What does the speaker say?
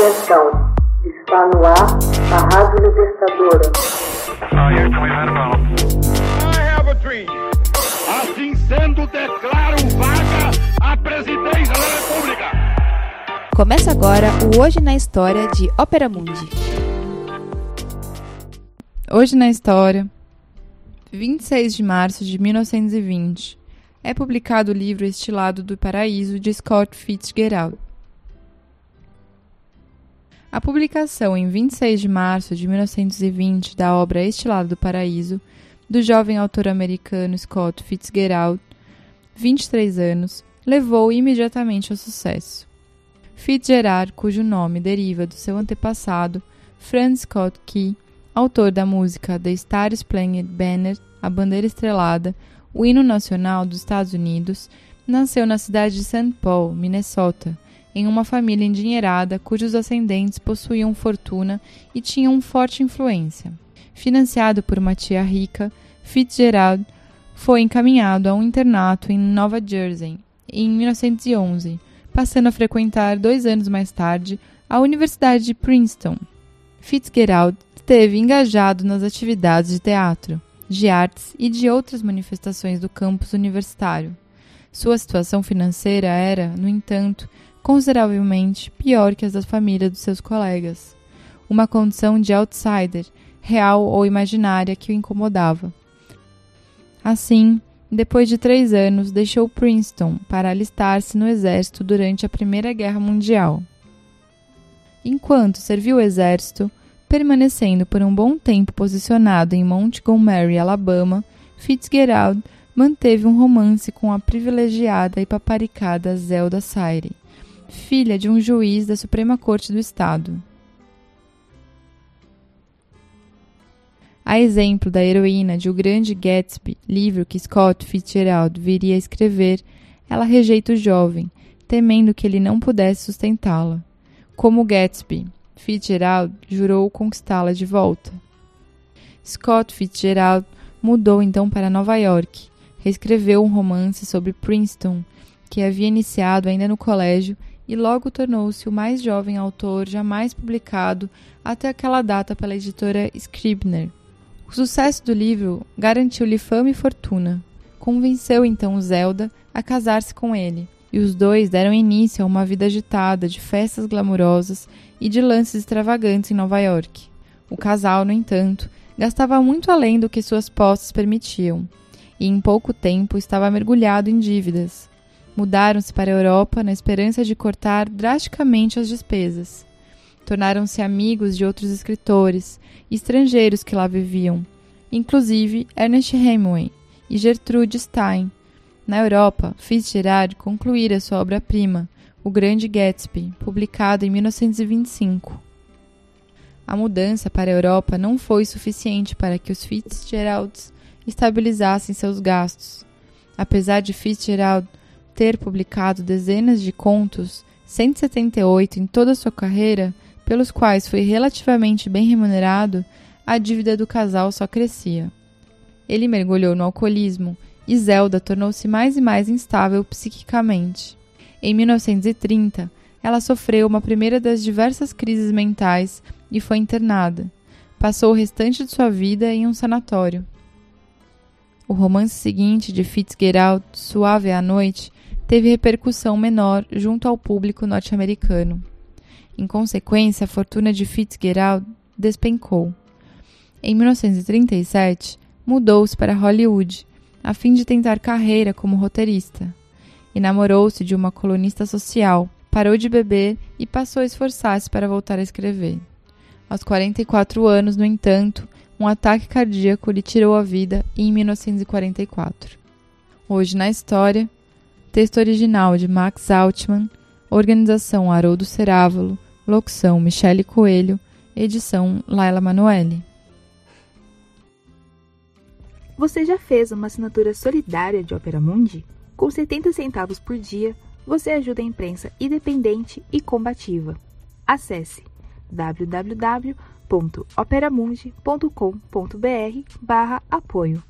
Atenção, está no ar a Rádio Libertadora. Assim sendo, declaro vaga a presidência da República. Começa agora o Hoje na História de Ópera Mundi. Hoje na História, 26 de março de 1920, é publicado o livro Estilado do Paraíso de Scott Fitzgerald. A publicação em 26 de março de 1920 da obra Estilado do Paraíso, do jovem autor americano Scott Fitzgerald, 23 anos, levou imediatamente ao sucesso. Fitzgerald, cujo nome deriva do seu antepassado, Franz Scott Key, autor da música The Star Spangled Banner, a bandeira estrelada, o hino nacional dos Estados Unidos, nasceu na cidade de St. Paul, Minnesota, em uma família endinheirada cujos ascendentes possuíam fortuna e tinham forte influência. Financiado por uma tia rica, Fitzgerald foi encaminhado a um internato em Nova Jersey em 1911, passando a frequentar dois anos mais tarde a Universidade de Princeton. Fitzgerald esteve engajado nas atividades de teatro, de artes e de outras manifestações do campus universitário. Sua situação financeira era, no entanto, consideravelmente pior que as da família dos seus colegas. Uma condição de outsider, real ou imaginária, que o incomodava. Assim, depois de três anos, deixou Princeton para alistar-se no exército durante a Primeira Guerra Mundial. Enquanto serviu o exército, permanecendo por um bom tempo posicionado em Montgomery, Alabama, Fitzgerald manteve um romance com a privilegiada e paparicada Zelda Sayre, filha de um juiz da Suprema Corte do Estado. A exemplo da heroína de O Grande Gatsby, livro que Scott Fitzgerald viria a escrever, ela rejeita o jovem, temendo que ele não pudesse sustentá-la. Como Gatsby, Fitzgerald jurou conquistá-la de volta. Scott Fitzgerald mudou então para Nova York, reescreveu um romance sobre Princeton, que havia iniciado ainda no colégio e logo tornou-se o mais jovem autor jamais publicado até aquela data pela editora Scribner. O sucesso do livro garantiu-lhe fama e fortuna. Convenceu então Zelda a casar-se com ele, e os dois deram início a uma vida agitada de festas glamurosas e de lances extravagantes em Nova York. O casal, no entanto, gastava muito além do que suas posses permitiam, e em pouco tempo estava mergulhado em dívidas. Mudaram-se para a Europa na esperança de cortar drasticamente as despesas. Tornaram-se amigos de outros escritores e estrangeiros que lá viviam, inclusive Ernest Hemingway e Gertrude Stein. Na Europa, Fitzgerald concluíra sua obra-prima, O Grande Gatsby, publicado em 1925. A mudança para a Europa não foi suficiente para que os Fitzgeralds estabilizassem seus gastos. Apesar de Fitzgerald ter publicado dezenas de contos, 178 em toda a sua carreira, pelos quais foi relativamente bem remunerado, a dívida do casal só crescia. Ele mergulhou no alcoolismo e Zelda tornou-se mais e mais instável psiquicamente. Em 1930, ela sofreu uma primeira das diversas crises mentais e foi internada. Passou o restante de sua vida em um sanatório. O romance seguinte de Fitzgerald, Suave à Noite, teve repercussão menor junto ao público norte-americano. Em consequência, a fortuna de Fitzgerald despencou. Em 1937, mudou-se para Hollywood, a fim de tentar carreira como roteirista. Enamorou-se de uma colunista social, parou de beber e passou a esforçar-se para voltar a escrever. Aos 44 anos, no entanto, um ataque cardíaco lhe tirou a vida em 1944. Hoje na história, texto original de Max Altman, organização Haroldo Cerávolo, locução Michele Coelho, edição Laila Manoeli. Você já fez uma assinatura solidária de Opera Mundi? Com 70 centavos por dia, você ajuda a imprensa independente e combativa. Acesse www.operamundi.com.br/apoio.